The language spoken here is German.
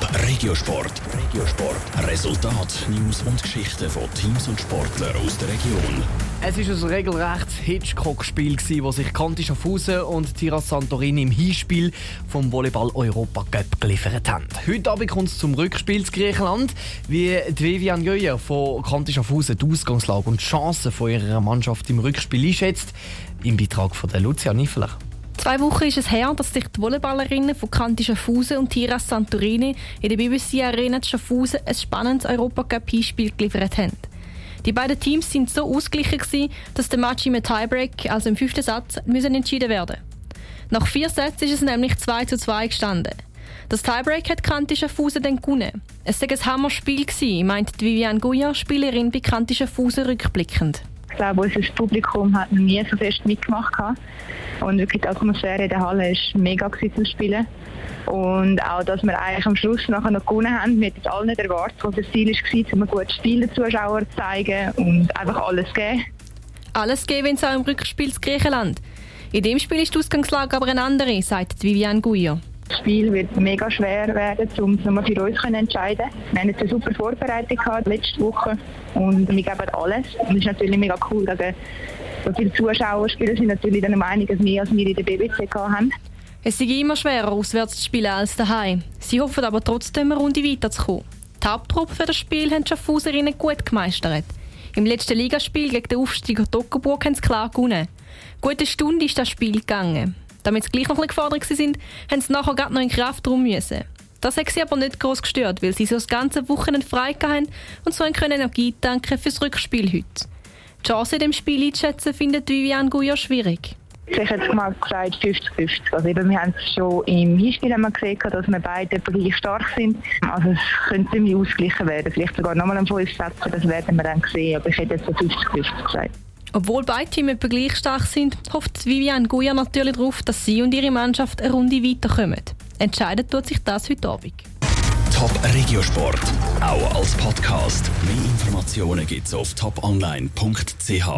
Top Regiosport. Regiosport. Resultat, News und Geschichten von Teams und Sportlern aus der Region. Es war ein regelrechtes Hitchcock-Spiel, wo sich Conti Schaffhausen und Tiras Santorini im Hinspiel vom Volleyball Europa Cup geliefert haben. Heute Abend kommt es zum Rückspiel zu Griechenland. Wie Vivian Göyer von Conti Schaffhausen die Ausgangslage und die Chancen ihrer Mannschaft im Rückspiel einschätzt, im Beitrag von der Lucia Niffeler. Zwei Wochen ist es her, dass sich die Volleyballerinnen von Kanti Schaffhausen und Tiras Santorini in der BBC Arena Schaffhausen ein spannendes Europacup-Hinspiel geliefert haben. Die beiden Teams sind so ausgeglichen, gewesen, dass der Match im Tiebreak, also im fünften Satz, müssen entschieden werden Nach vier Sätzen ist es nämlich 2 zu 2 gestanden. Das Tiebreak hat Kanti Schaffhausen dann gewonnen. Es war ein Hammerspiel, meint Viviane Guya, Spielerin bei Kanti Schaffhausen rückblickend glaube, unser Publikum hat noch nie so fest mitgemacht. Und wirklich die Atmosphäre in der Halle war mega zum Spielen. Und auch, dass wir eigentlich am Schluss nachher noch gewonnen haben, wir hätten alle nicht erwartet. Das Ziel war, um ein gutes Spiel den Zuschauern zu zeigen und einfach alles geben. Alles geben, wenn es auch im Rückspiel zu Griechenland. In dem Spiel ist die Ausgangslage aber eine andere, sagt Viviane Guyer. Das Spiel wird mega schwer werden, um es nochmal für uns zu entscheiden. Wir haben jetzt eine super Vorbereitung gehabt letzte Woche und wir geben alles. Und es ist natürlich mega cool, dass so viele Zuschauer spielen sind natürlich dann um einiges mehr, als wir in der BBC haben. Es ist immer schwerer, auswärts zu spielen als daheim. Sie hoffen aber trotzdem, eine Runde weiterzukommen. Die Haupttruppe für das Spiel haben die Schaffhauserinnen gut gemeistert. Im letzten Ligaspiel gegen den Aufsteiger Toggenburg haben sie klar gewonnen. Gute Stunde ist das Spiel gegangen. Damit sie gleich noch ein gefordert sind, haben sie nachher gerade noch in Kraft drum müssen. Das hat sie aber nicht groß gestört, weil sie so das ganze Wochenende frei hatten und so können Energie tanken fürs Rückspiel heute. Die Chance in dem Spiel einzuschätzen, findet Vivian Guya schwierig. Ich hätte mal gesagt 50-50. Also wir haben es schon im Hinspiel gesehen, dass wir beide gleich stark sind. Also es könnte ziemlich ausgeglichen werden. Vielleicht sogar nochmal ein 5 setzen, das werden wir dann sehen. Aber ich hätte jetzt so 50-50 gesagt. Obwohl beide Teams etwa gleich stark sind, hofft Vivian Guya natürlich darauf, dass sie und ihre Mannschaft eine Runde weiterkommen. Entscheidet tut sich das heute Abend. Top Regiosport, auch als Podcast. Mehr Informationen gibt's auf toponline.ch.